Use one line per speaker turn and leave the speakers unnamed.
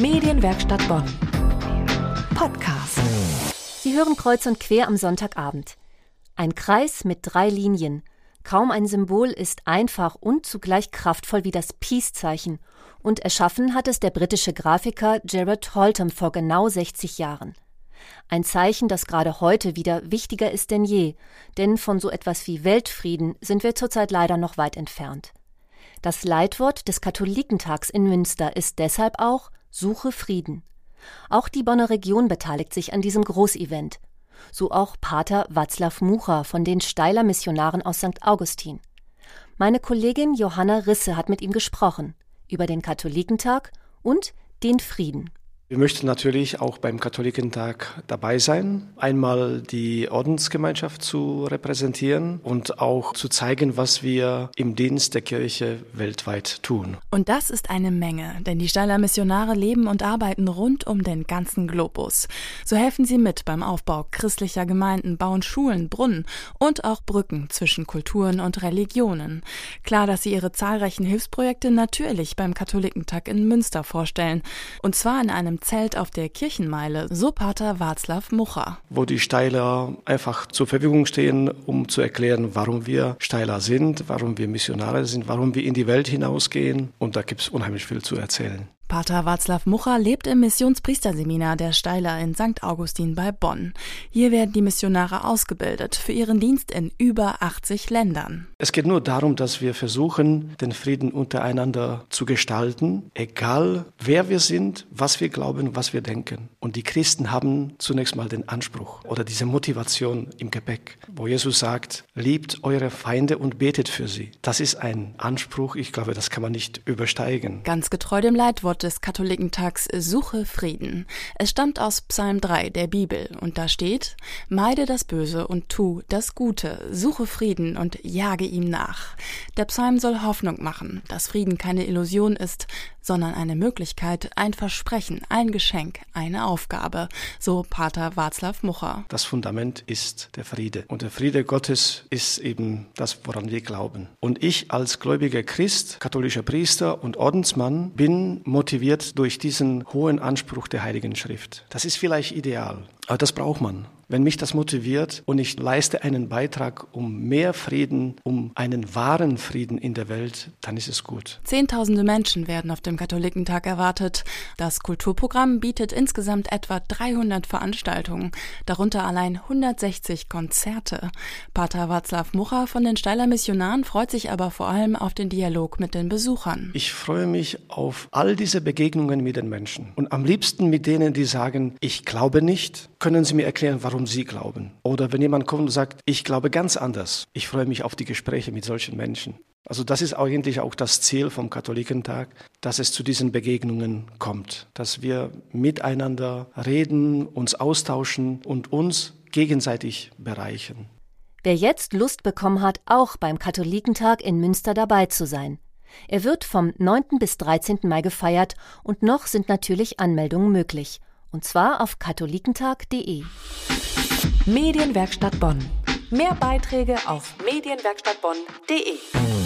Medienwerkstatt Bonn. Podcast.
Sie hören kreuz und quer am Sonntagabend. Ein Kreis mit drei Linien. Kaum ein Symbol ist einfach und zugleich kraftvoll wie das Peace-Zeichen. Und erschaffen hat es der britische Grafiker Gerard Holtham vor genau 60 Jahren. Ein Zeichen, das gerade heute wieder wichtiger ist denn je, denn von so etwas wie Weltfrieden sind wir zurzeit leider noch weit entfernt. Das Leitwort des Katholikentags in Münster ist deshalb auch Suche Frieden. Auch die Bonner Region beteiligt sich an diesem Großevent. So auch Pater Václav Mucha von den Steiler Missionaren aus St. Augustin. Meine Kollegin Johanna Risse hat mit ihm gesprochen über den Katholikentag und den Frieden.
Wir möchten natürlich auch beim Katholikentag dabei sein, einmal die Ordensgemeinschaft zu repräsentieren und auch zu zeigen, was wir im Dienst der Kirche weltweit tun.
Und das ist eine Menge, denn die Steiler Missionare leben und arbeiten rund um den ganzen Globus. So helfen sie mit beim Aufbau christlicher Gemeinden, bauen Schulen, Brunnen und auch Brücken zwischen Kulturen und Religionen. Klar, dass sie ihre zahlreichen Hilfsprojekte natürlich beim Katholikentag in Münster vorstellen, und zwar in einem Zelt auf der Kirchenmeile, so Pater Václav Mucha.
Wo die Steiler einfach zur Verfügung stehen, um zu erklären, warum wir Steiler sind, warum wir Missionare sind, warum wir in die Welt hinausgehen. Und da gibt es unheimlich viel zu erzählen.
Pater Václav Mucha lebt im Missionspriesterseminar der Steiler in St. Augustin bei Bonn. Hier werden die Missionare ausgebildet für ihren Dienst in über 80 Ländern.
Es geht nur darum, dass wir versuchen, den Frieden untereinander zu gestalten, egal wer wir sind, was wir glauben, was wir denken. Und die Christen haben zunächst mal den Anspruch oder diese Motivation im Gepäck, wo Jesus sagt, liebt eure Feinde und betet für sie. Das ist ein Anspruch, ich glaube, das kann man nicht übersteigen.
Ganz getreu dem Leitwort Wort des Katholikentags Suche Frieden. Es stammt aus Psalm 3 der Bibel und da steht, Meide das Böse und tu das Gute, suche Frieden und jage ihm nach. Der Psalm soll Hoffnung machen, dass Frieden keine Illusion ist, sondern eine Möglichkeit, ein Versprechen, ein Geschenk, eine Aufgabe, so Pater Václav Mucha.
Das Fundament ist der Friede. Und der Friede Gottes ist eben das, woran wir glauben. Und ich als gläubiger Christ, katholischer Priester und Ordensmann bin motiviert durch diesen hohen Anspruch der Heiligen Schrift. Das ist vielleicht ideal, aber das braucht man. Wenn mich das motiviert und ich leiste einen Beitrag um mehr Frieden, um einen wahren Frieden in der Welt, dann ist es gut.
Zehntausende Menschen werden auf dem Katholikentag erwartet. Das Kulturprogramm bietet insgesamt etwa 300 Veranstaltungen, darunter allein 160 Konzerte. Pater Václav Mucha von den Steiler Missionaren freut sich aber vor allem auf den Dialog mit den Besuchern.
Ich freue mich auf all diese Begegnungen mit den Menschen und am liebsten mit denen, die sagen, ich glaube nicht, können Sie mir erklären, warum Sie glauben? Oder wenn jemand kommt und sagt, ich glaube ganz anders. Ich freue mich auf die Gespräche mit solchen Menschen. Also das ist eigentlich auch das Ziel vom Katholikentag, dass es zu diesen Begegnungen kommt, dass wir miteinander reden, uns austauschen und uns gegenseitig bereichern.
Wer jetzt Lust bekommen hat, auch beim Katholikentag in Münster dabei zu sein. Er wird vom 9. bis 13. Mai gefeiert und noch sind natürlich Anmeldungen möglich und zwar auf katholikentag.de.
Medienwerkstatt Bonn. Mehr Beiträge auf medienwerkstattbonn.de.